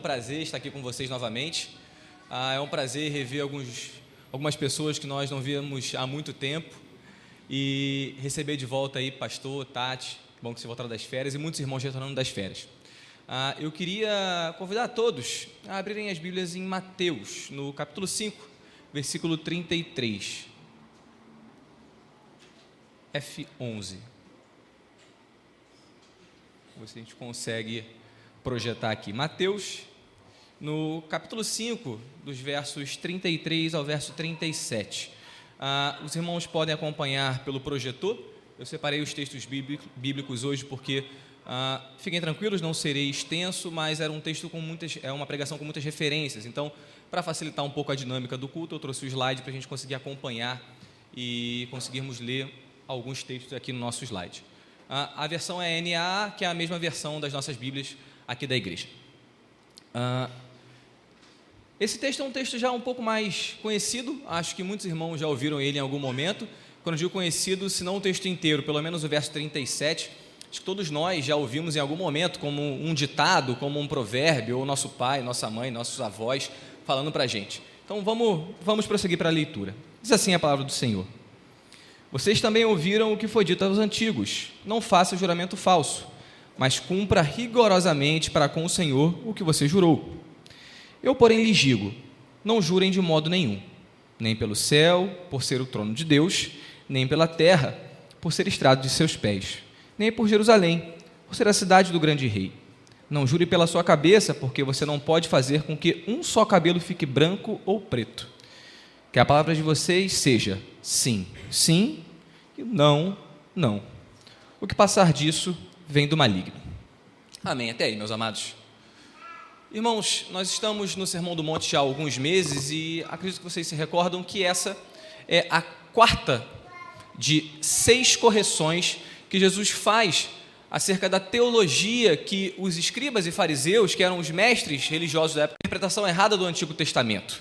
um prazer estar aqui com vocês novamente. Ah, é um prazer rever alguns, algumas pessoas que nós não víamos há muito tempo e receber de volta aí pastor, Tati, bom que você voltaram das férias, e muitos irmãos retornando das férias. Ah, eu queria convidar a todos a abrirem as Bíblias em Mateus, no capítulo 5, versículo 33. F11. Vamos ver se a gente consegue projetar aqui. Mateus, no capítulo 5, dos versos 33 ao verso 37. Ah, os irmãos podem acompanhar pelo projetor. Eu separei os textos bíblicos hoje porque ah, fiquem tranquilos, não serei extenso, mas era um texto com muitas, é uma pregação com muitas referências. Então, para facilitar um pouco a dinâmica do culto, eu trouxe o slide para a gente conseguir acompanhar e conseguirmos ler alguns textos aqui no nosso slide. Ah, a versão é NA, que é a mesma versão das nossas Bíblias aqui da igreja. Ah, esse texto é um texto já um pouco mais conhecido, acho que muitos irmãos já ouviram ele em algum momento. Quando digo conhecido, se não o texto inteiro, pelo menos o verso 37, acho que todos nós já ouvimos em algum momento como um ditado, como um provérbio, ou nosso pai, nossa mãe, nossos avós falando para a gente. Então vamos, vamos prosseguir para a leitura. Diz assim a palavra do Senhor. Vocês também ouviram o que foi dito aos antigos: não faça juramento falso, mas cumpra rigorosamente para com o Senhor o que você jurou. Eu, porém, lhes digo: não jurem de modo nenhum, nem pelo céu, por ser o trono de Deus, nem pela terra, por ser estrado de seus pés, nem por Jerusalém, por ser a cidade do grande rei. Não jure pela sua cabeça, porque você não pode fazer com que um só cabelo fique branco ou preto. Que a palavra de vocês seja sim, sim, e não, não. O que passar disso vem do maligno. Amém. Até aí, meus amados. Irmãos, nós estamos no Sermão do Monte já há alguns meses e acredito que vocês se recordam que essa é a quarta de seis correções que Jesus faz acerca da teologia que os escribas e fariseus, que eram os mestres religiosos da época, interpretação errada do Antigo Testamento.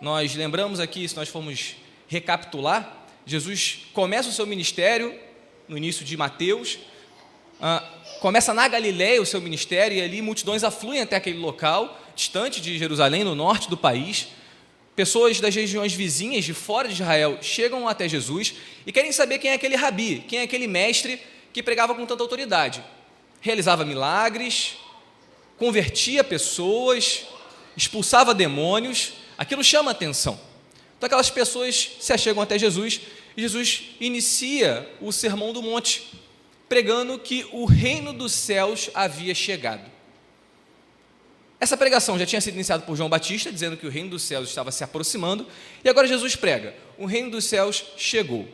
Nós lembramos aqui, se nós formos recapitular, Jesus começa o seu ministério no início de Mateus, ah, começa na Galiléia o seu ministério e ali multidões afluem até aquele local, distante de Jerusalém, no norte do país. Pessoas das regiões vizinhas, de fora de Israel, chegam até Jesus e querem saber quem é aquele rabi, quem é aquele mestre que pregava com tanta autoridade. Realizava milagres, convertia pessoas, expulsava demônios, aquilo chama atenção. Então aquelas pessoas se achegam até Jesus e Jesus inicia o sermão do monte pregando que o reino dos céus havia chegado. Essa pregação já tinha sido iniciada por João Batista, dizendo que o reino dos céus estava se aproximando, e agora Jesus prega: o reino dos céus chegou.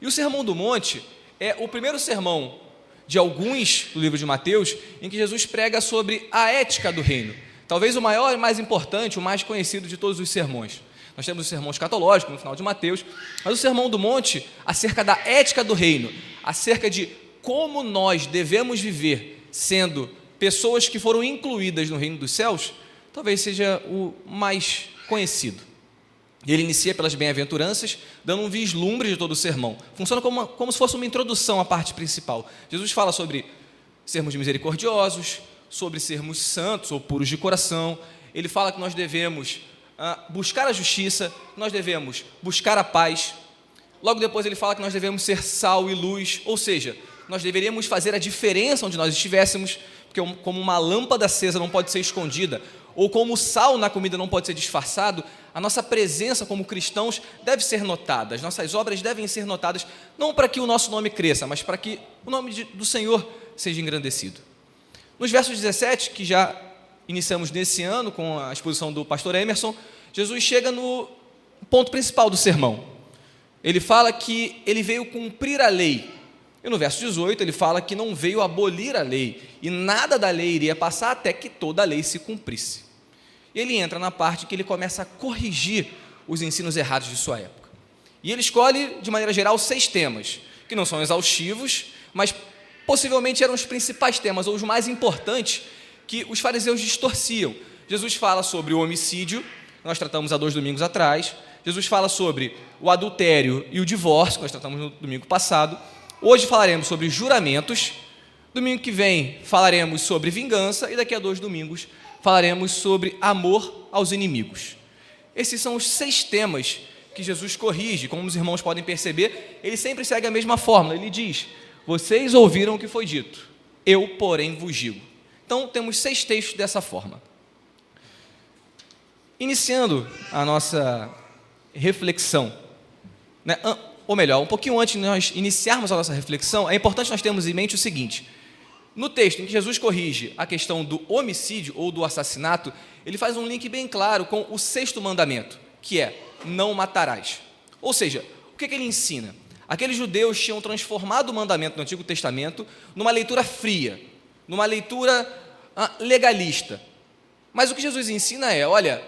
E o Sermão do Monte é o primeiro sermão de alguns do livro de Mateus em que Jesus prega sobre a ética do reino. Talvez o maior e mais importante, o mais conhecido de todos os sermões. Nós temos o sermão escatológico no final de Mateus, mas o Sermão do Monte acerca da ética do reino, acerca de como nós devemos viver sendo pessoas que foram incluídas no reino dos céus, talvez seja o mais conhecido. Ele inicia pelas bem-aventuranças, dando um vislumbre de todo o sermão. Funciona como, uma, como se fosse uma introdução à parte principal. Jesus fala sobre sermos misericordiosos, sobre sermos santos ou puros de coração. Ele fala que nós devemos ah, buscar a justiça, nós devemos buscar a paz. Logo depois ele fala que nós devemos ser sal e luz, ou seja, nós deveríamos fazer a diferença onde nós estivéssemos, porque como uma lâmpada acesa não pode ser escondida, ou como o sal na comida não pode ser disfarçado, a nossa presença como cristãos deve ser notada, as nossas obras devem ser notadas, não para que o nosso nome cresça, mas para que o nome do Senhor seja engrandecido. Nos versos 17, que já iniciamos nesse ano com a exposição do pastor Emerson, Jesus chega no ponto principal do sermão. Ele fala que ele veio cumprir a lei, e no verso 18 ele fala que não veio abolir a lei, e nada da lei iria passar até que toda a lei se cumprisse. E ele entra na parte que ele começa a corrigir os ensinos errados de sua época. E ele escolhe, de maneira geral, seis temas, que não são exaustivos, mas possivelmente eram os principais temas, ou os mais importantes, que os fariseus distorciam. Jesus fala sobre o homicídio, nós tratamos há dois domingos atrás. Jesus fala sobre o adultério e o divórcio, nós tratamos no domingo passado. Hoje falaremos sobre juramentos. Domingo que vem falaremos sobre vingança. E daqui a dois domingos falaremos sobre amor aos inimigos. Esses são os seis temas que Jesus corrige. Como os irmãos podem perceber, ele sempre segue a mesma fórmula. Ele diz: Vocês ouviram o que foi dito, eu, porém, vos digo. Então, temos seis textos dessa forma. Iniciando a nossa reflexão, né? Ou melhor, um pouquinho antes de nós iniciarmos a nossa reflexão, é importante nós termos em mente o seguinte: no texto em que Jesus corrige a questão do homicídio ou do assassinato, ele faz um link bem claro com o sexto mandamento, que é: não matarás. Ou seja, o que, que ele ensina? Aqueles judeus tinham transformado o mandamento do Antigo Testamento numa leitura fria, numa leitura ah, legalista. Mas o que Jesus ensina é: olha,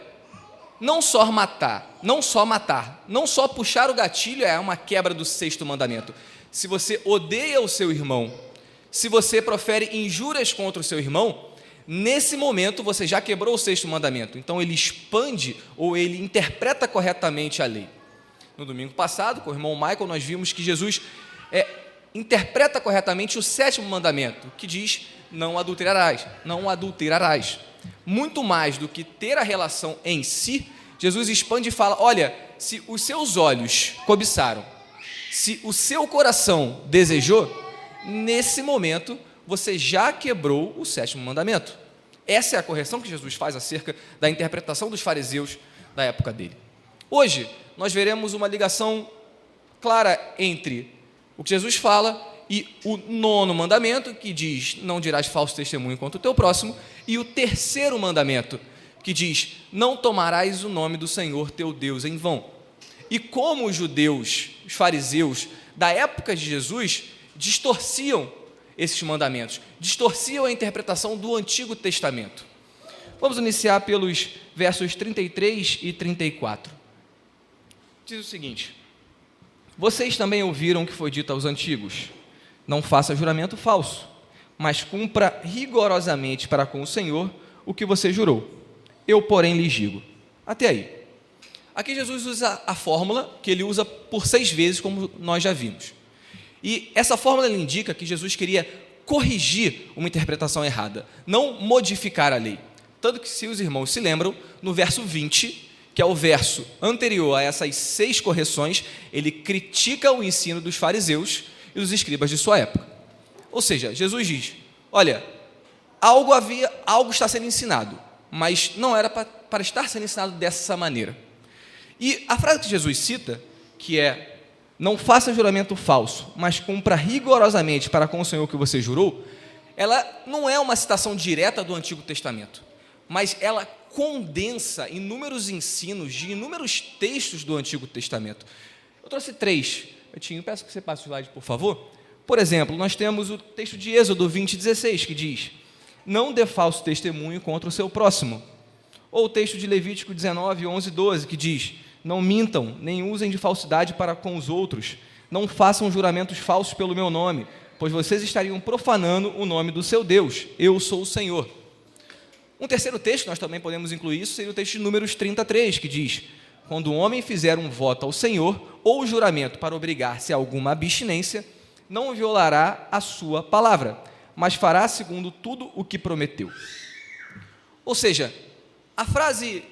não só matar, não só matar, não só puxar o gatilho é uma quebra do sexto mandamento. Se você odeia o seu irmão, se você profere injúrias contra o seu irmão, nesse momento você já quebrou o sexto mandamento. Então ele expande ou ele interpreta corretamente a lei. No domingo passado, com o irmão Michael, nós vimos que Jesus é, interpreta corretamente o sétimo mandamento, que diz: não adulterarás, não adulterarás. Muito mais do que ter a relação em si, Jesus expande e fala: olha, se os seus olhos cobiçaram, se o seu coração desejou, nesse momento você já quebrou o sétimo mandamento. Essa é a correção que Jesus faz acerca da interpretação dos fariseus da época dele. Hoje, nós veremos uma ligação clara entre o que Jesus fala e o nono mandamento, que diz: Não dirás falso testemunho contra o teu próximo, e o terceiro mandamento, que diz: Não tomarás o nome do Senhor teu Deus em vão. E como os judeus, os fariseus da época de Jesus, distorciam esses mandamentos, distorciam a interpretação do Antigo Testamento. Vamos iniciar pelos versos 33 e 34. Diz o seguinte: Vocês também ouviram o que foi dito aos antigos: Não faça juramento falso, mas cumpra rigorosamente para com o Senhor o que você jurou. Eu, porém, lhes digo. Até aí. Aqui Jesus usa a fórmula que ele usa por seis vezes, como nós já vimos. E essa fórmula indica que Jesus queria corrigir uma interpretação errada, não modificar a lei. Tanto que, se os irmãos se lembram, no verso 20, que é o verso anterior a essas seis correções, ele critica o ensino dos fariseus e dos escribas de sua época. Ou seja, Jesus diz: olha, algo havia, algo está sendo ensinado, mas não era para, estar sendo ensinado dessa maneira. E a frase que Jesus cita, que é não faça juramento falso, mas cumpra rigorosamente para com o Senhor que você jurou, ela não é uma citação direta do Antigo Testamento, mas ela condensa inúmeros ensinos de inúmeros textos do Antigo Testamento. Eu trouxe três. Eu tinha, peço que você passe o slide, por favor. Por exemplo, nós temos o texto de Êxodo 20, 16, que diz: Não dê falso testemunho contra o seu próximo. Ou o texto de Levítico 19, 11, 12, que diz: não mintam, nem usem de falsidade para com os outros. Não façam juramentos falsos pelo meu nome, pois vocês estariam profanando o nome do seu Deus. Eu sou o Senhor. Um terceiro texto, nós também podemos incluir isso, seria o texto de Números 33, que diz: Quando o homem fizer um voto ao Senhor, ou juramento para obrigar-se a alguma abstinência, não violará a sua palavra, mas fará segundo tudo o que prometeu. Ou seja, a frase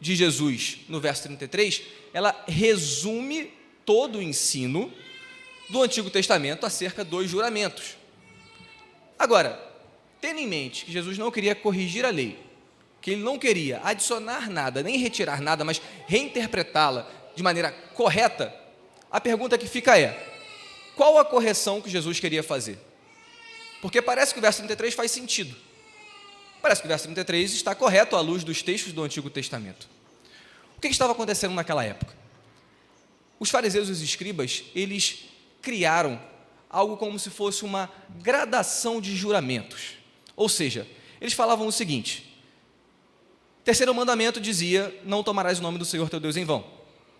de Jesus, no verso 33, ela resume todo o ensino do Antigo Testamento acerca dos juramentos. Agora, tendo em mente que Jesus não queria corrigir a lei, que ele não queria adicionar nada, nem retirar nada, mas reinterpretá-la de maneira correta, a pergunta que fica é: qual a correção que Jesus queria fazer? Porque parece que o verso 33 faz sentido. Parece que o verso 33 está correto à luz dos textos do Antigo Testamento. O que estava acontecendo naquela época? Os fariseus e os escribas, eles criaram algo como se fosse uma gradação de juramentos. Ou seja, eles falavam o seguinte: terceiro mandamento dizia: Não tomarás o nome do Senhor teu Deus em vão.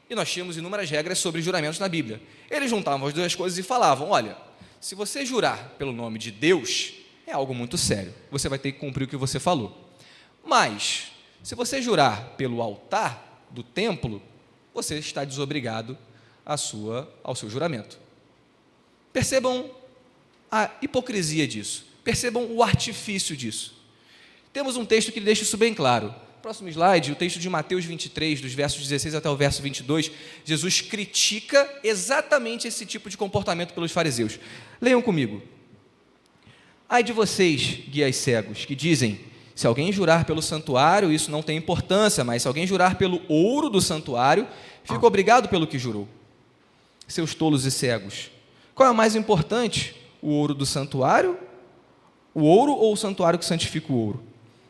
e nós tínhamos inúmeras regras sobre juramentos na Bíblia. Eles juntavam as duas coisas e falavam: olha, se você jurar pelo nome de Deus, é algo muito sério. Você vai ter que cumprir o que você falou. Mas, se você jurar pelo altar do templo, você está desobrigado à sua, ao seu juramento. Percebam a hipocrisia disso. Percebam o artifício disso. Temos um texto que deixa isso bem claro. Próximo slide, o texto de Mateus 23, dos versos 16 até o verso 22, Jesus critica exatamente esse tipo de comportamento pelos fariseus. Leiam comigo. Ai de vocês, guias cegos, que dizem: se alguém jurar pelo santuário, isso não tem importância, mas se alguém jurar pelo ouro do santuário, fica obrigado pelo que jurou. Seus tolos e cegos. Qual é o mais importante? O ouro do santuário? O ouro ou o santuário que santifica o ouro?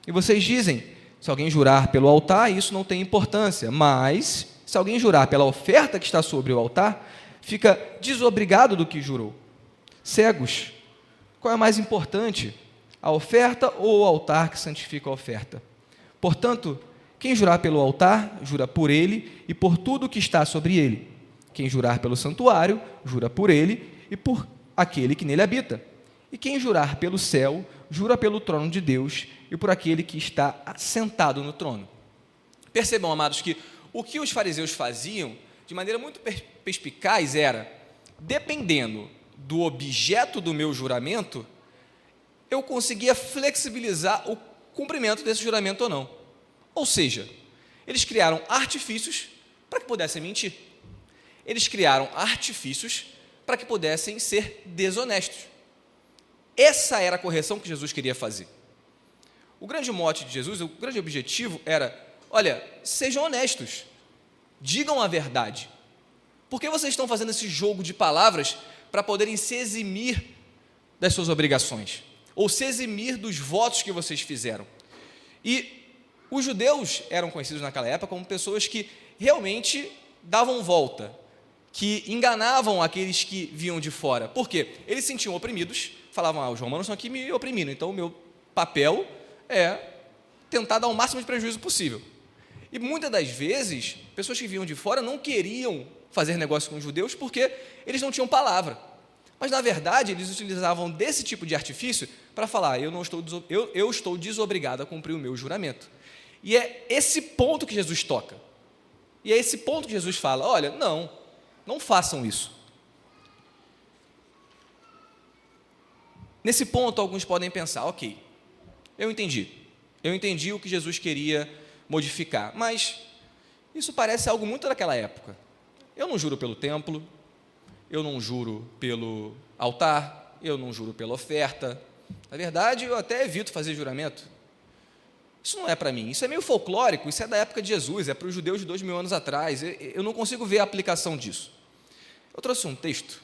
E vocês dizem: se alguém jurar pelo altar, isso não tem importância, mas se alguém jurar pela oferta que está sobre o altar, fica desobrigado do que jurou. Cegos, qual é mais importante, a oferta ou o altar que santifica a oferta? Portanto, quem jurar pelo altar, jura por ele e por tudo que está sobre ele. Quem jurar pelo santuário, jura por ele e por aquele que nele habita. E quem jurar pelo céu, jura pelo trono de Deus e por aquele que está sentado no trono. Percebam, amados, que o que os fariseus faziam de maneira muito perspicaz era, dependendo do objeto do meu juramento, eu conseguia flexibilizar o cumprimento desse juramento ou não. Ou seja, eles criaram artifícios para que pudessem mentir. Eles criaram artifícios para que pudessem ser desonestos. Essa era a correção que Jesus queria fazer. O grande mote de Jesus, o grande objetivo era: olha, sejam honestos, digam a verdade. Por que vocês estão fazendo esse jogo de palavras para poderem se eximir das suas obrigações? Ou se eximir dos votos que vocês fizeram? E os judeus eram conhecidos naquela época como pessoas que realmente davam volta, que enganavam aqueles que vinham de fora. Por quê? Eles se sentiam oprimidos, falavam, ah, os romanos estão aqui me oprimindo, então o meu papel é tentar dar o máximo de prejuízo possível. E muitas das vezes, pessoas que vinham de fora não queriam fazer negócio com os judeus porque eles não tinham palavra. Mas, na verdade, eles utilizavam desse tipo de artifício para falar: eu, não estou, eu, eu estou desobrigado a cumprir o meu juramento. E é esse ponto que Jesus toca. E é esse ponto que Jesus fala: olha, não, não façam isso. Nesse ponto, alguns podem pensar: ok, eu entendi. Eu entendi o que Jesus queria modificar, mas isso parece algo muito daquela época. Eu não juro pelo templo, eu não juro pelo altar, eu não juro pela oferta. Na verdade, eu até evito fazer juramento. Isso não é para mim, isso é meio folclórico, isso é da época de Jesus, é para os judeus de dois mil anos atrás. Eu não consigo ver a aplicação disso. Eu trouxe um texto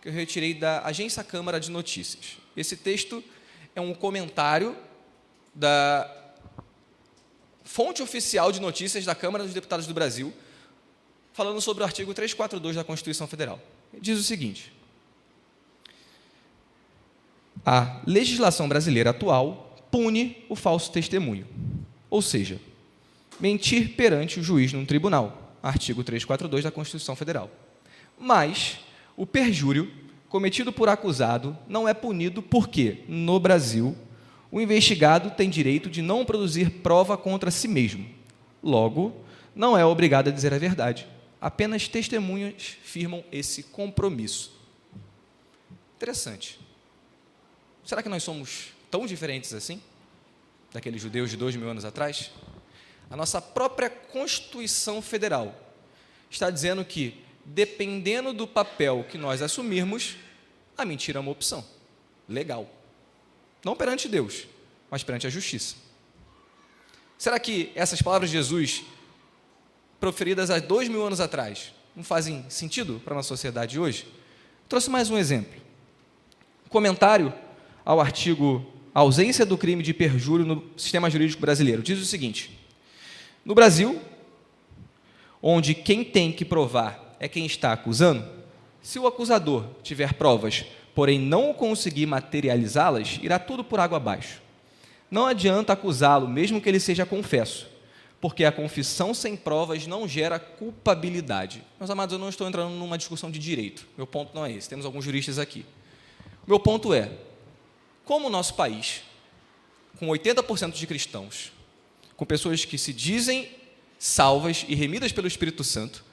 que eu retirei da Agência Câmara de Notícias. Esse texto é um comentário da fonte oficial de notícias da Câmara dos Deputados do Brasil, falando sobre o artigo 342 da Constituição Federal. Diz o seguinte: A legislação brasileira atual pune o falso testemunho, ou seja, mentir perante o juiz num tribunal, artigo 342 da Constituição Federal. Mas o perjúrio cometido por acusado não é punido porque, no Brasil, o investigado tem direito de não produzir prova contra si mesmo. Logo, não é obrigado a dizer a verdade. Apenas testemunhas firmam esse compromisso. Interessante. Será que nós somos tão diferentes assim? Daqueles judeus de dois mil anos atrás? A nossa própria Constituição Federal está dizendo que dependendo do papel que nós assumirmos, a mentira é uma opção. Legal. Não perante Deus, mas perante a justiça. Será que essas palavras de Jesus, proferidas há dois mil anos atrás, não fazem sentido para a nossa sociedade hoje? Trouxe mais um exemplo. Comentário ao artigo Ausência do crime de perjúrio no sistema jurídico brasileiro. Diz o seguinte: No Brasil, onde quem tem que provar é quem está acusando, se o acusador tiver provas, porém não conseguir materializá-las, irá tudo por água abaixo. Não adianta acusá-lo, mesmo que ele seja confesso, porque a confissão sem provas não gera culpabilidade. Meus amados, eu não estou entrando numa discussão de direito. Meu ponto não é esse. Temos alguns juristas aqui. Meu ponto é: como o nosso país, com 80% de cristãos, com pessoas que se dizem salvas e remidas pelo Espírito Santo,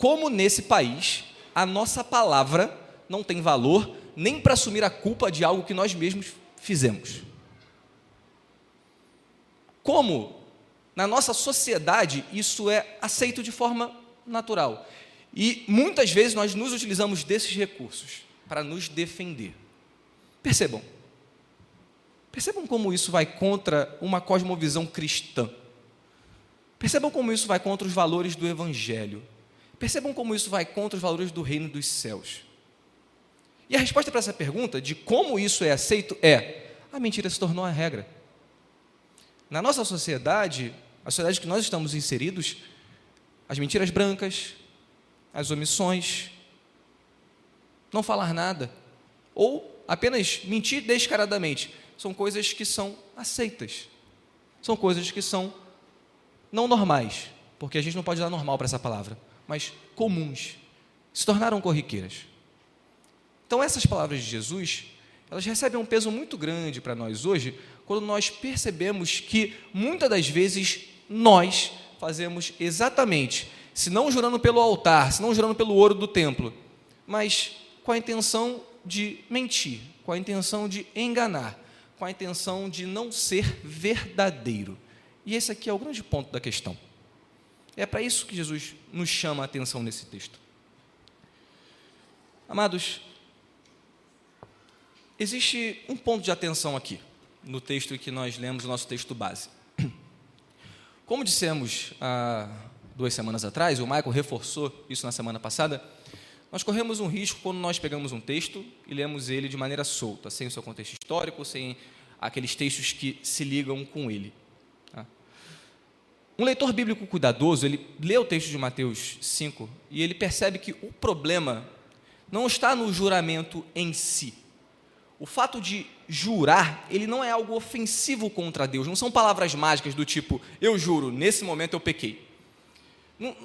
como nesse país a nossa palavra não tem valor nem para assumir a culpa de algo que nós mesmos fizemos. Como na nossa sociedade isso é aceito de forma natural. E muitas vezes nós nos utilizamos desses recursos para nos defender. Percebam. Percebam como isso vai contra uma cosmovisão cristã. Percebam como isso vai contra os valores do Evangelho. Percebam como isso vai contra os valores do reino dos céus. E a resposta para essa pergunta, de como isso é aceito, é: a mentira se tornou a regra. Na nossa sociedade, a sociedade que nós estamos inseridos, as mentiras brancas, as omissões, não falar nada, ou apenas mentir descaradamente, são coisas que são aceitas. São coisas que são não normais, porque a gente não pode dar normal para essa palavra, mas comuns. Se tornaram corriqueiras. Então, essas palavras de Jesus, elas recebem um peso muito grande para nós hoje, quando nós percebemos que muitas das vezes nós fazemos exatamente, se não jurando pelo altar, se não jurando pelo ouro do templo, mas com a intenção de mentir, com a intenção de enganar, com a intenção de não ser verdadeiro. E esse aqui é o grande ponto da questão. É para isso que Jesus nos chama a atenção nesse texto. Amados, existe um ponto de atenção aqui, no texto que nós lemos, o nosso texto base. Como dissemos há duas semanas atrás, o Michael reforçou isso na semana passada, nós corremos um risco quando nós pegamos um texto e lemos ele de maneira solta, sem o seu contexto histórico, sem aqueles textos que se ligam com ele. Um leitor bíblico cuidadoso, ele lê o texto de Mateus 5 e ele percebe que o problema não está no juramento em si. O fato de jurar, ele não é algo ofensivo contra Deus, não são palavras mágicas do tipo, eu juro, nesse momento eu pequei. Não,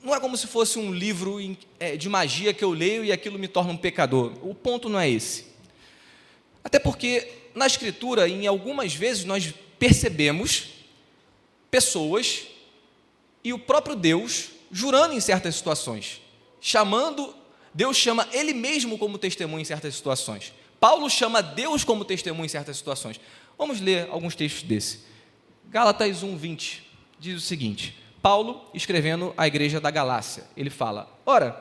não é como se fosse um livro é, de magia que eu leio e aquilo me torna um pecador. O ponto não é esse. Até porque na Escritura, em algumas vezes, nós percebemos pessoas e o próprio Deus jurando em certas situações, chamando, Deus chama Ele mesmo como testemunho em certas situações. Paulo chama Deus como testemunho em certas situações. Vamos ler alguns textos desse. Gálatas 1, 20 diz o seguinte: Paulo escrevendo à igreja da Galácia. Ele fala: Ora,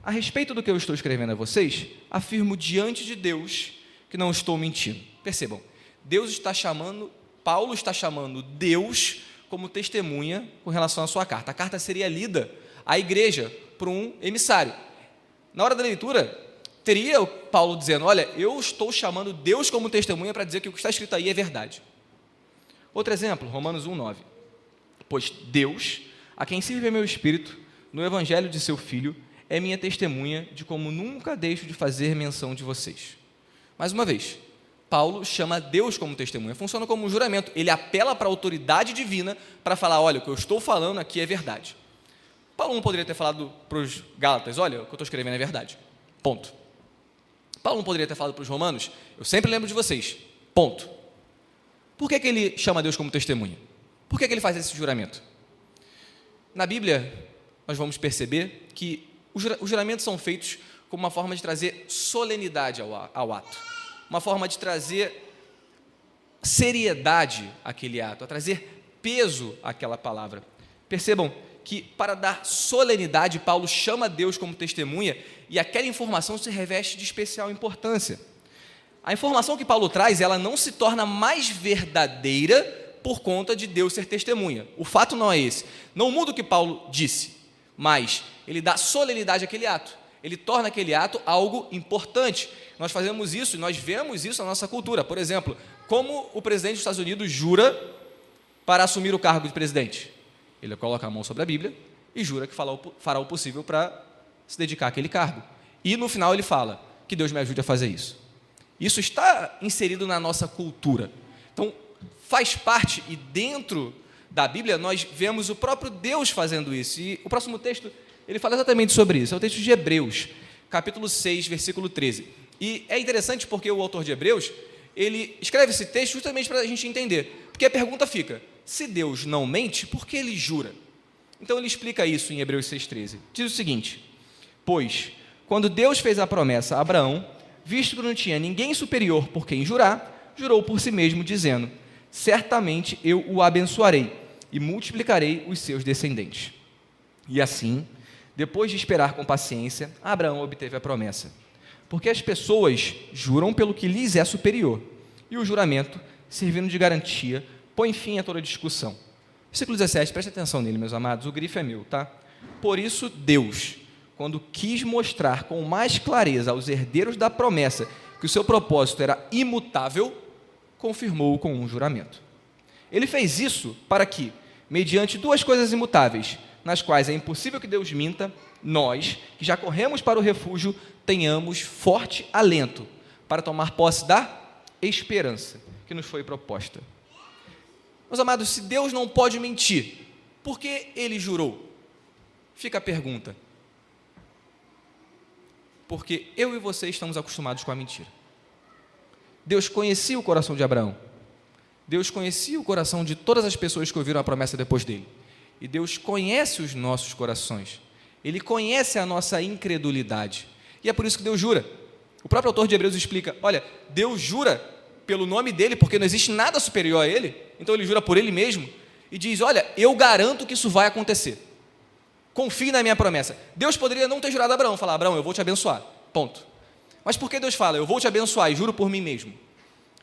a respeito do que eu estou escrevendo a vocês, afirmo diante de Deus que não estou mentindo. Percebam, Deus está chamando, Paulo está chamando Deus como testemunha com relação à sua carta. A carta seria lida à igreja por um emissário. Na hora da leitura, teria o Paulo dizendo: Olha, eu estou chamando Deus como testemunha para dizer que o que está escrito aí é verdade. Outro exemplo, Romanos 1, 9 pois Deus, a quem sirve meu espírito, no evangelho de seu filho, é minha testemunha de como nunca deixo de fazer menção de vocês. Mais uma vez, Paulo chama Deus como testemunha, funciona como um juramento, ele apela para a autoridade divina para falar: olha, o que eu estou falando aqui é verdade. Paulo não poderia ter falado para os Gálatas: olha, o que eu estou escrevendo é verdade. Ponto. Paulo não poderia ter falado para os Romanos: eu sempre lembro de vocês. Ponto. Por que, que ele chama Deus como testemunha? Por que, que ele faz esse juramento? Na Bíblia, nós vamos perceber que os juramentos são feitos como uma forma de trazer solenidade ao, ato, uma forma de trazer seriedade àquele ato, a trazer peso àquela palavra. Percebam que, para dar solenidade, Paulo chama Deus como testemunha e aquela informação se reveste de especial importância. A informação que Paulo traz, ela não se torna mais verdadeira por conta de Deus ser testemunha. O fato não é esse. Não muda o que Paulo disse, mas ele dá solenidade àquele ato. Ele torna aquele ato algo importante. Nós fazemos isso, nós vemos isso na nossa cultura. Por exemplo, como o presidente dos Estados Unidos jura para assumir o cargo de presidente? Ele coloca a mão sobre a Bíblia e jura que fará o possível para se dedicar àquele cargo. E no final ele fala: que Deus me ajude a fazer isso. Isso está inserido na nossa cultura. Então, faz parte e dentro da Bíblia, nós vemos o próprio Deus fazendo isso. E o próximo texto, ele fala exatamente sobre isso. É o texto de Hebreus, capítulo 6, versículo 13. E é interessante porque o autor de Hebreus, ele escreve esse texto justamente para a gente entender. Porque a pergunta fica: se Deus não mente, por que ele jura? Então ele explica isso em Hebreus 6,13. Diz o seguinte: Pois, quando Deus fez a promessa a Abraão, visto que não tinha ninguém superior por quem jurar, jurou por si mesmo, dizendo: Certamente eu o abençoarei e multiplicarei os seus descendentes. E assim, depois de esperar com paciência, Abraão obteve a promessa. Porque as pessoas juram pelo que lhes é superior, e o juramento, servindo de garantia, põe fim a toda discussão. Versículo 17, preste atenção nele, meus amados, o grifo é meu, tá? Por isso, Deus, quando quis mostrar com mais clareza aos herdeiros da promessa que o seu propósito era imutável, confirmou com um juramento. Ele fez isso para que, mediante duas coisas imutáveis, nas quais é impossível que Deus minta, nós, que já corremos para o refúgio, tenhamos forte alento para tomar posse da esperança que nos foi proposta. Meus amados, se Deus não pode mentir, por que ele jurou? Fica a pergunta. Porque eu e você estamos acostumados com a mentira. Deus conhecia o coração de Abraão. Deus conhecia o coração de todas as pessoas que ouviram a promessa depois dele. E Deus conhece os nossos corações. Ele conhece a nossa incredulidade. E é por isso que Deus jura. O próprio autor de Hebreus explica: olha, Deus jura pelo nome dele, porque não existe nada superior a ele, então ele jura por ele mesmo e diz: Olha, eu garanto que isso vai acontecer. Confie na minha promessa. Deus poderia não ter jurado a Abraão, falar: Abraão, eu vou te abençoar. Ponto. Mas por que Deus fala: Eu vou te abençoar e juro por mim mesmo?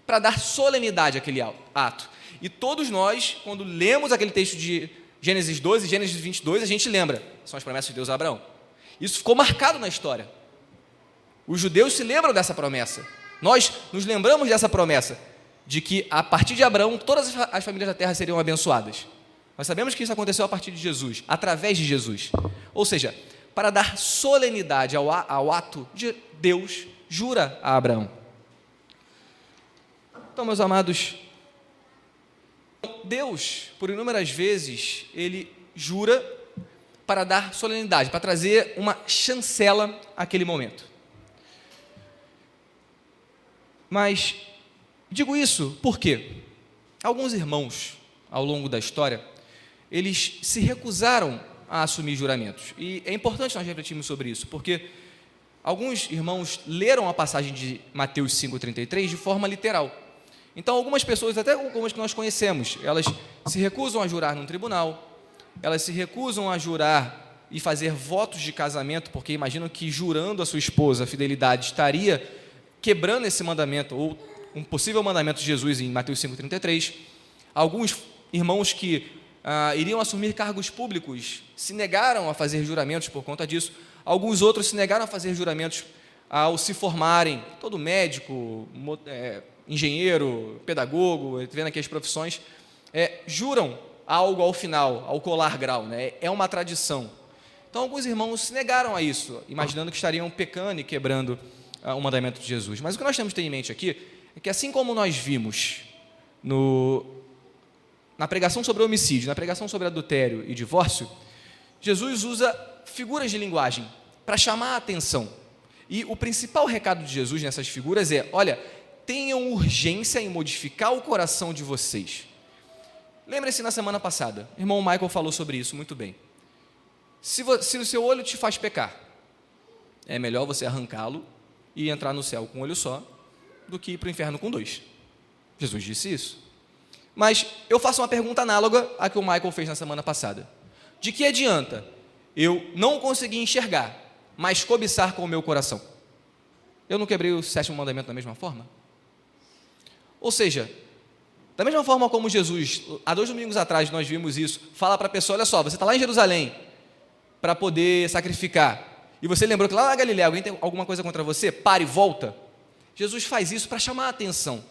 Para dar solenidade àquele ato. E todos nós, quando lemos aquele texto de Gênesis 12 e Gênesis 22, a gente lembra: são as promessas de Deus a Abraão. Isso ficou marcado na história. Os judeus se lembram dessa promessa. Nós nos lembramos dessa promessa, de que a partir de Abraão todas as famílias da terra seriam abençoadas. Nós sabemos que isso aconteceu a partir de Jesus, através de Jesus. Ou seja, para dar solenidade ao, ao ato de Deus, jura a Abraão. Então, meus amados, Deus, por inúmeras vezes, ele jura para dar solenidade, para trazer uma chancela àquele momento. Mas digo isso porque alguns irmãos, ao longo da história, eles se recusaram a assumir juramentos. E é importante nós refletirmos sobre isso, porque alguns irmãos leram a passagem de Mateus 5,33 de forma literal. Então, algumas pessoas, até algumas que nós conhecemos, elas se recusam a jurar num tribunal, elas se recusam a jurar e fazer votos de casamento, porque imaginam que jurando a sua esposa a fidelidade estaria quebrando esse mandamento, ou um possível mandamento de Jesus em Mateus 5,33. Alguns irmãos que ah, iriam assumir cargos públicos se negaram a fazer juramentos por conta disso. Alguns outros se negaram a fazer juramentos ao se formarem. Todo médico, é, engenheiro, pedagogo, vendo aqui as profissões, é, juram algo ao final, ao colar grau. Né? É uma tradição. Então, alguns irmãos se negaram a isso, imaginando que estariam pecando e quebrando uh, o mandamento de Jesus. Mas o que nós temos que ter em mente aqui é que, assim como nós vimos no, na pregação sobre homicídio, na pregação sobre adultério e divórcio, Jesus usa figuras de linguagem para chamar a atenção. E o principal recado de Jesus nessas figuras é: olha, tenham urgência em modificar o coração de vocês. Lembre-se na semana passada, o irmão Michael falou sobre isso muito bem. Se, se o seu olho te faz pecar, é melhor você arrancá-lo e entrar no céu com um olho só do que ir para o inferno com dois. Jesus disse isso. Mas eu faço uma pergunta análoga à que o Michael fez na semana passada. De que adianta eu não conseguir enxergar, mas cobiçar com o meu coração? Eu não quebrei o sétimo mandamento da mesma forma? Ou seja, da mesma forma como Jesus, há dois domingos atrás nós vimos isso, fala para a pessoa: olha só, você está lá em Jerusalém para poder sacrificar e você lembrou que lá na Galiléia alguém tem alguma coisa contra você, pare e volta. Jesus faz isso para chamar a atenção,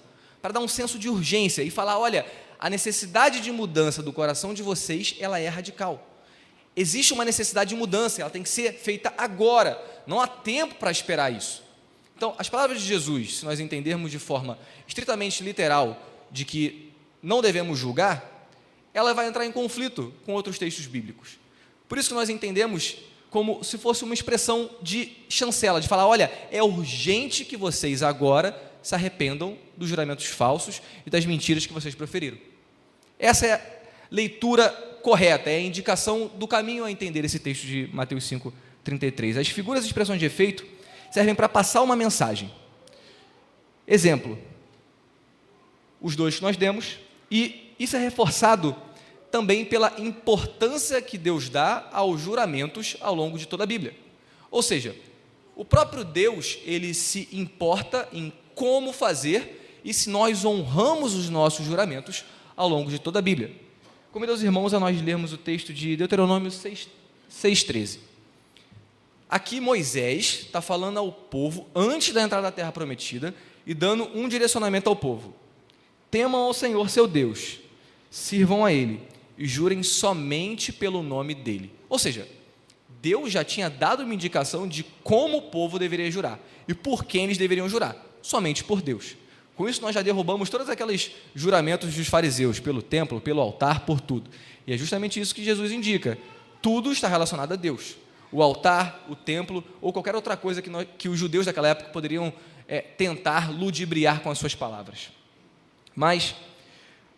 para dar um senso de urgência e falar: olha, a necessidade de mudança do coração de vocês, ela é radical. Existe uma necessidade de mudança, ela tem que ser feita agora. Não há tempo para esperar isso. Então, as palavras de Jesus, se nós entendermos de forma estritamente literal de que não devemos julgar, ela vai entrar em conflito com outros textos bíblicos. Por isso que nós entendemos como se fosse uma expressão de chancela, de falar: olha, é urgente que vocês agora se arrependam dos juramentos falsos e das mentiras que vocês proferiram. Essa é a leitura correta, é a indicação do caminho a entender esse texto de Mateus 5, 33. As figuras e expressões de efeito servem para passar uma mensagem. Exemplo: os dois que nós demos, e isso é reforçado também pela importância que Deus dá aos juramentos ao longo de toda a Bíblia. Ou seja, o próprio Deus, ele se importa em como fazer e se nós honramos os nossos juramentos ao longo de toda a Bíblia. Convido os irmãos a nós lermos o texto de Deuteronômio 6,13. Aqui Moisés está falando ao povo antes da entrada da terra prometida e dando um direcionamento ao povo. Temam ao Senhor seu Deus, sirvam a Ele e jurem somente pelo nome dele. Ou seja, Deus já tinha dado uma indicação de como o povo deveria jurar e por quem eles deveriam jurar, somente por Deus. Com isso, nós já derrubamos todos aqueles juramentos dos fariseus, pelo templo, pelo altar, por tudo. E é justamente isso que Jesus indica. Tudo está relacionado a Deus. O altar, o templo ou qualquer outra coisa que, nós, que os judeus daquela época poderiam é, tentar ludibriar com as suas palavras. Mas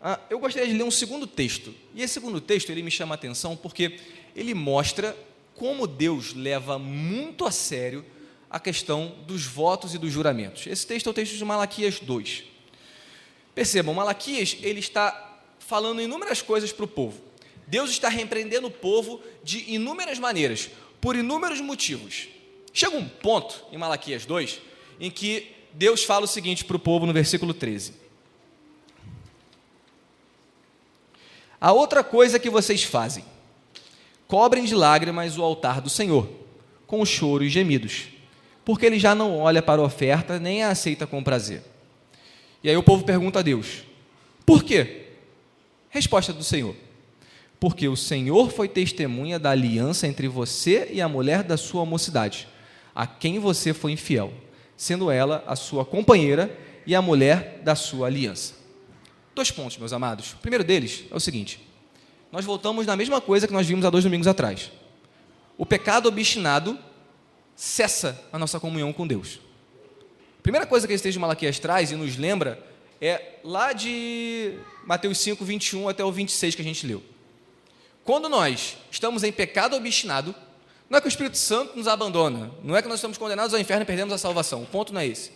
ah, eu gostaria de ler um segundo texto. E esse segundo texto ele me chama a atenção porque ele mostra como Deus leva muito a sério a questão dos votos e dos juramentos. Esse texto é o texto de Malaquias 2. Percebam, Malaquias ele está falando inúmeras coisas para o povo. Deus está repreendendo o povo de inúmeras maneiras, por inúmeros motivos. Chega um ponto em Malaquias 2 em que Deus fala o seguinte para o povo no versículo 13: A outra coisa que vocês fazem: cobrem de lágrimas o altar do Senhor, com choro e gemidos, porque ele já não olha para a oferta nem a aceita com prazer. E aí o povo pergunta a Deus: por quê? Resposta do Senhor: porque o Senhor foi testemunha da aliança entre você e a mulher da sua mocidade, a quem você foi infiel, sendo ela a sua companheira e a mulher da sua aliança. Dois pontos, meus amados. O primeiro deles é o seguinte: nós voltamos na mesma coisa que nós vimos há dois domingos atrás. O pecado obstinado cessa a nossa comunhão com Deus. A primeira coisa que esse texto de Malaquias traz e nos lembra é lá de Mateus 5, 21 até o 26 que a gente leu. Quando nós estamos em pecado obstinado, não é que o Espírito Santo nos abandona, não é que nós estamos condenados ao inferno e perdemos a salvação. O ponto não é esse.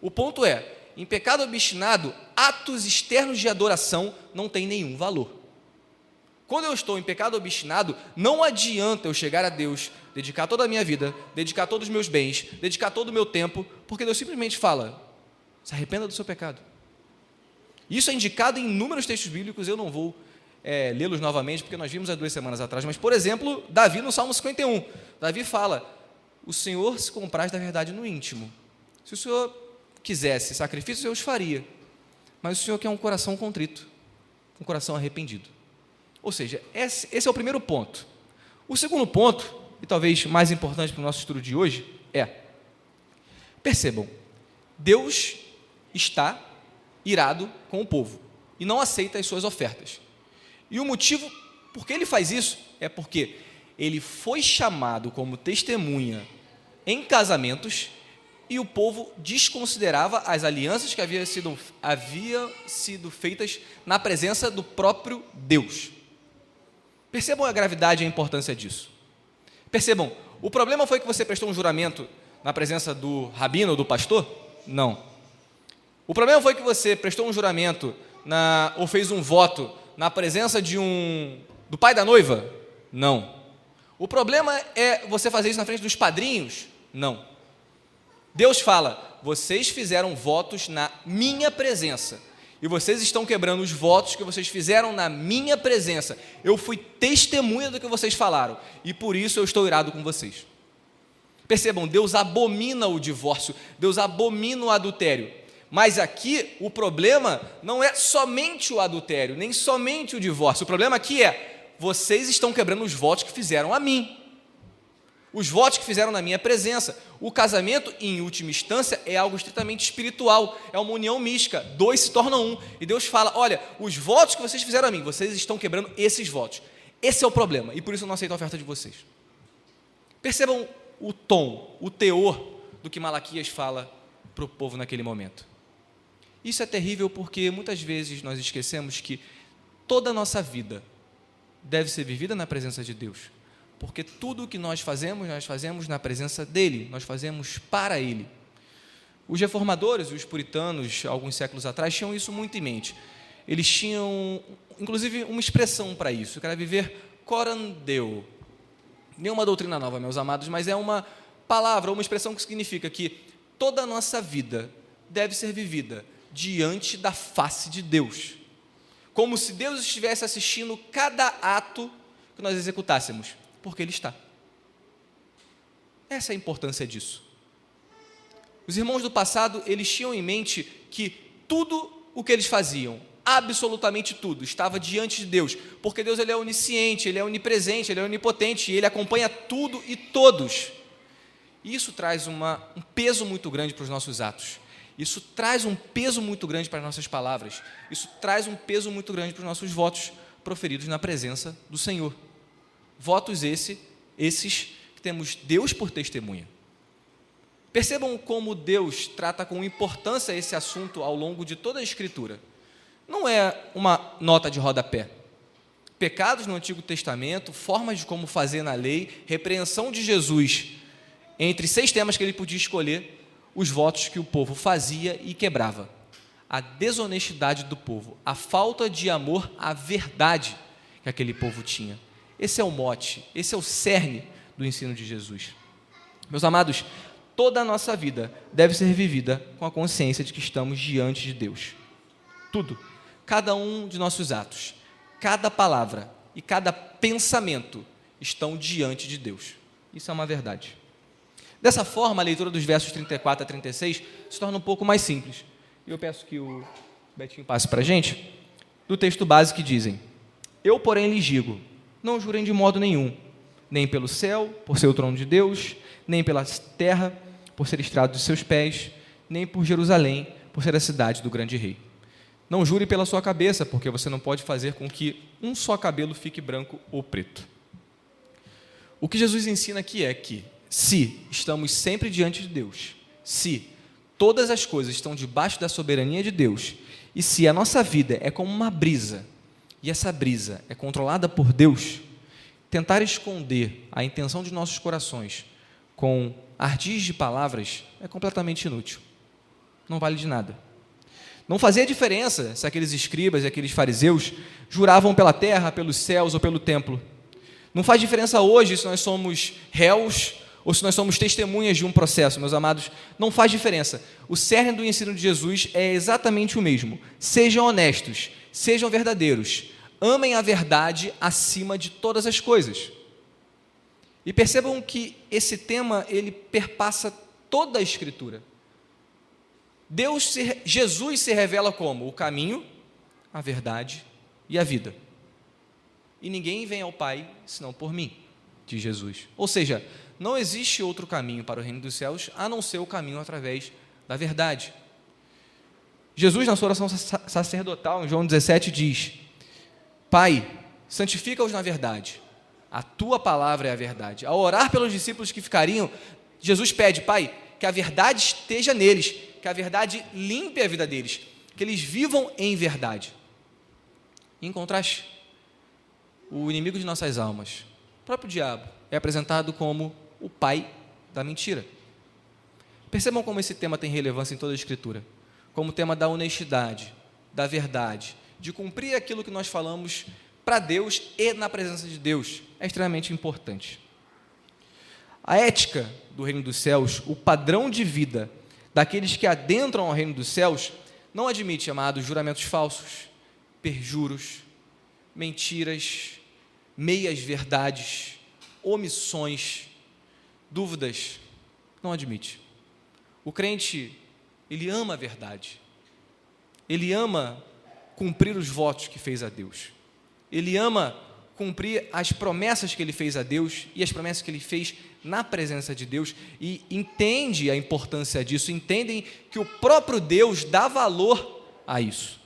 O ponto é, em pecado obstinado, atos externos de adoração não têm nenhum valor. Quando eu estou em pecado obstinado, não adianta eu chegar a Deus, dedicar toda a minha vida, dedicar todos os meus bens, dedicar todo o meu tempo, porque Deus simplesmente fala: se arrependa do seu pecado. Isso é indicado em inúmeros textos bíblicos, eu não vou é, lê-los novamente, porque nós vimos há duas semanas atrás, mas, por exemplo, Davi no Salmo 51. Davi fala: O Senhor se compraz da verdade no íntimo. Se o Senhor quisesse sacrifícios, eu os faria. Mas o Senhor quer um coração contrito, um coração arrependido. Ou seja, esse, esse é o primeiro ponto. O segundo ponto, e talvez mais importante para o nosso estudo de hoje, é: percebam, Deus está irado com o povo e não aceita as suas ofertas. E o motivo por que ele faz isso é porque ele foi chamado como testemunha em casamentos e o povo desconsiderava as alianças que haviam sido, havia sido feitas na presença do próprio Deus. Percebam a gravidade e a importância disso. Percebam, o problema foi que você prestou um juramento na presença do rabino ou do pastor? Não. O problema foi que você prestou um juramento na, ou fez um voto na presença de um do pai da noiva? Não. O problema é você fazer isso na frente dos padrinhos? Não. Deus fala: vocês fizeram votos na minha presença. E vocês estão quebrando os votos que vocês fizeram na minha presença. Eu fui testemunha do que vocês falaram. E por isso eu estou irado com vocês. Percebam, Deus abomina o divórcio, Deus abomina o adultério. Mas aqui o problema não é somente o adultério, nem somente o divórcio. O problema aqui é: vocês estão quebrando os votos que fizeram a mim. os votos que fizeram na minha presença. O casamento, em última instância, é algo estritamente espiritual, é uma união mística. Dois se tornam um. E Deus fala: olha, os votos que vocês fizeram a mim, vocês estão quebrando esses votos. Esse é o problema, e por isso eu não aceito a oferta de vocês. Percebam o tom, o teor do que Malaquias fala para o povo naquele momento. Isso é terrível porque muitas vezes nós esquecemos que toda a nossa vida deve ser vivida na presença de Deus. Porque tudo o que nós fazemos, nós fazemos na presença dele, nós fazemos para ele. Os reformadores, os puritanos, alguns séculos atrás, tinham isso muito em mente. Eles tinham, inclusive, uma expressão para isso, que era viver corandeu. Nenhuma doutrina nova, meus amados, mas é uma palavra, uma expressão que significa que toda a nossa vida deve ser vivida diante da face de Deus. Como se Deus estivesse assistindo cada ato que nós executássemos porque Ele está. Essa é a importância disso. Os irmãos do passado, eles tinham em mente que tudo o que eles faziam, absolutamente tudo, estava diante de Deus, porque Deus ele é onisciente, ele é onipresente, ele é onipotente, e ele acompanha tudo e todos. Isso traz uma, um peso muito grande para os nossos atos. Isso traz um peso muito grande para as nossas palavras. Isso traz um peso muito grande para os nossos votos proferidos na presença do Senhor. Votos esse, esses que temos Deus por testemunha. Percebam como Deus trata com importância esse assunto ao longo de toda a Escritura. Não é uma nota de rodapé. Pecados no Antigo Testamento, formas de como fazer na lei, repreensão de Jesus. Entre seis temas que ele podia escolher, os votos que o povo fazia e quebrava. A desonestidade do povo, a falta de amor à verdade que aquele povo tinha. Esse é o mote, esse é o cerne do ensino de Jesus. Meus amados, toda a nossa vida deve ser vivida com a consciência de que estamos diante de Deus. Tudo, cada um de nossos atos, cada palavra e cada pensamento estão diante de Deus. Isso é uma verdade. Dessa forma, a leitura dos versos 34 a 36 se torna um pouco mais simples. Eu peço que o Betinho passe para a gente, do texto base que dizem: Eu, porém, lhes digo não jurem de modo nenhum, nem pelo céu, por ser o trono de Deus, nem pela terra, por ser estrado de seus pés, nem por Jerusalém, por ser a cidade do grande rei. Não jure pela sua cabeça, porque você não pode fazer com que um só cabelo fique branco ou preto. O que Jesus ensina aqui é que, se estamos sempre diante de Deus, se todas as coisas estão debaixo da soberania de Deus, e se a nossa vida é como uma brisa e essa brisa é controlada por Deus, tentar esconder a intenção de nossos corações com ardis de palavras é completamente inútil. Não vale de nada. Não fazia diferença se aqueles escribas e aqueles fariseus juravam pela terra, pelos céus ou pelo templo. Não faz diferença hoje se nós somos réus ou se nós somos testemunhas de um processo, meus amados. Não faz diferença. O cerne do ensino de Jesus é exatamente o mesmo. Sejam honestos, sejam verdadeiros, amem a verdade acima de todas as coisas. E percebam que esse tema ele perpassa toda a escritura. Deus se, Jesus se revela como o caminho, a verdade e a vida. E ninguém vem ao Pai senão por mim, diz Jesus. Ou seja, não existe outro caminho para o reino dos céus a não ser o caminho através da verdade. Jesus, na sua oração sacerdotal, em João 17, diz: Pai, santifica-os na verdade, a tua palavra é a verdade. Ao orar pelos discípulos que ficariam, Jesus pede, Pai, que a verdade esteja neles, que a verdade limpe a vida deles, que eles vivam em verdade. Em contraste, o inimigo de nossas almas, o próprio diabo, é apresentado como o pai da mentira. Percebam como esse tema tem relevância em toda a Escritura como tema da honestidade, da verdade, de cumprir aquilo que nós falamos para Deus e na presença de Deus, é extremamente importante. A ética do reino dos céus, o padrão de vida daqueles que adentram ao reino dos céus, não admite, amados, juramentos falsos, perjuros, mentiras, meias verdades, omissões, dúvidas. Não admite. O crente ele ama a verdade. Ele ama cumprir os votos que fez a Deus. Ele ama cumprir as promessas que ele fez a Deus e as promessas que ele fez na presença de Deus e entende a importância disso, entendem que o próprio Deus dá valor a isso.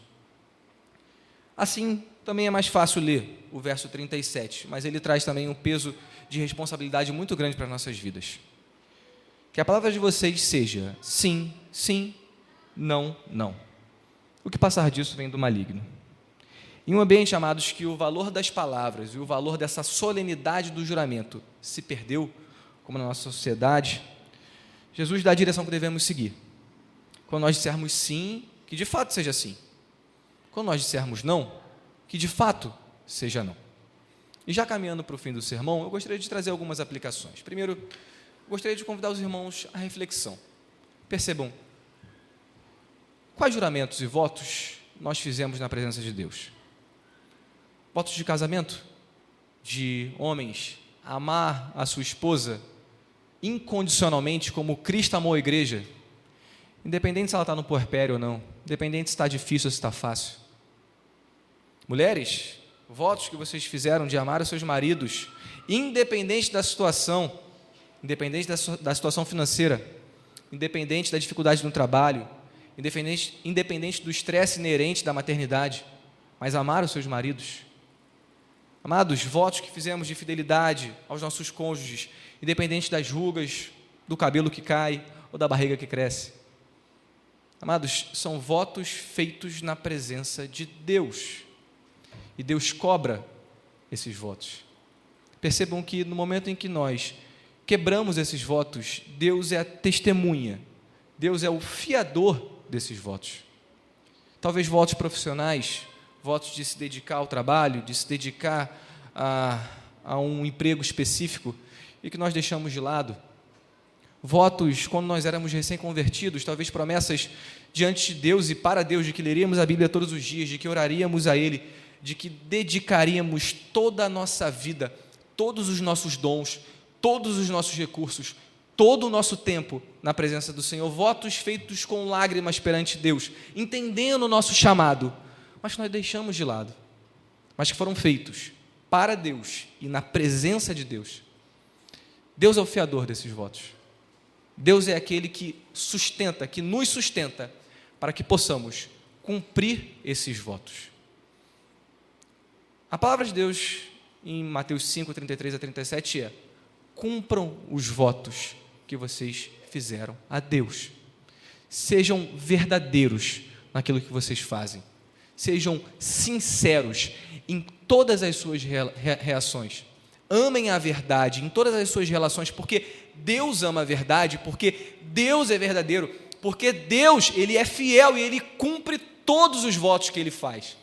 Assim, também é mais fácil ler o verso 37, mas ele traz também um peso de responsabilidade muito grande para as nossas vidas. Que a palavra de vocês seja sim, sim, não, não. O que passar disso vem do maligno. Em um ambiente, amados, que o valor das palavras e o valor dessa solenidade do juramento se perdeu, como na nossa sociedade, Jesus dá a direção que devemos seguir. Quando nós dissermos sim, que de fato seja sim. Quando nós dissermos não, que de fato seja não. E já caminhando para o fim do sermão, eu gostaria de trazer algumas aplicações. Primeiro, gostaria de convidar os irmãos à reflexão. Percebam, quais juramentos e votos nós fizemos na presença de Deus? Votos de casamento? De homens amar a sua esposa incondicionalmente como Cristo amou a igreja, independente se ela está no puerpério ou não, independente se está difícil ou se está fácil. Mulheres, votos que vocês fizeram de amar os seus maridos, independente da situação, independente da, da situação financeira, independente da dificuldade no trabalho, independente, independente do estresse inerente da maternidade, mas amar os seus maridos. Amados, votos que fizemos de fidelidade aos nossos cônjuges, independente das rugas, do cabelo que cai ou da barriga que cresce. Amados, são votos feitos na presença de Deus. E Deus cobra esses votos. Percebam que no momento em que nós quebramos esses votos, Deus é a testemunha, Deus é o fiador desses votos. Talvez votos profissionais, votos de se dedicar ao trabalho, de se dedicar a, a um emprego específico e que nós deixamos de lado. Votos quando nós éramos recém-convertidos, talvez promessas diante de Deus e para Deus de que leríamos a Bíblia todos os dias, de que oraríamos a Ele, de que dedicaríamos toda a nossa vida, todos os nossos dons, todos os nossos recursos, todo o nosso tempo na presença do Senhor, votos feitos com lágrimas perante Deus, entendendo o nosso chamado, mas nós deixamos de lado, mas que foram feitos para Deus e na presença de Deus. Deus é o fiador desses votos. Deus é aquele que sustenta, que nos sustenta, para que possamos cumprir esses votos. A palavra de Deus em Mateus 5, 33 a 37 é: cumpram os votos que vocês fizeram a Deus. Sejam verdadeiros naquilo que vocês fazem sejam sinceros em todas as suas reações. Amem a verdade em todas as suas relações, porque Deus ama a verdade, porque Deus é verdadeiro, porque Deus, ele é fiel e ele cumpre todos os votos que ele faz.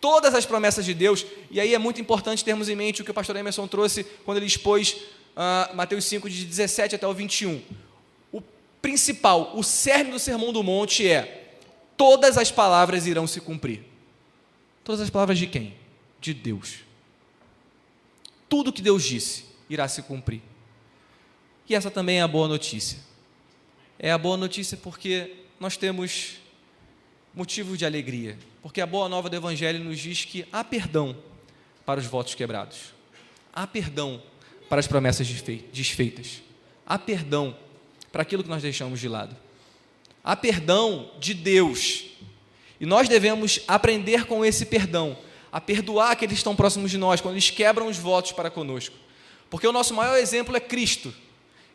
Todas as promessas de Deus, e aí é muito importante termos em mente o que o pastor Emerson trouxe quando ele expôs uh, Mateus 5, de 17 até o 21. O principal, o cerne do Sermão do Monte é todas as palavras irão se cumprir. Todas as palavras de quem? De Deus. Tudo que Deus disse irá se cumprir. E essa também é a boa notícia. É a boa notícia porque nós temos motivo de alegria. Porque a boa nova do Evangelho nos diz que há perdão para os votos quebrados. Há perdão para as promessas desfeitas. Há perdão para aquilo que nós deixamos de lado há perdão de Deus. E nós devemos aprender com esse perdão, a perdoar aqueles que estão próximos de nós, quando eles quebram os votos para conosco. Porque o nosso maior exemplo é Cristo,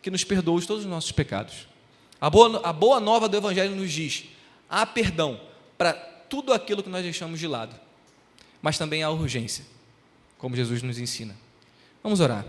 que nos perdoa de todos os nossos pecados. A boa, a boa nova do Evangelho nos diz: há perdão para tudo aquilo que nós deixamos de lado, mas também há urgência, como Jesus nos ensina. Vamos orar.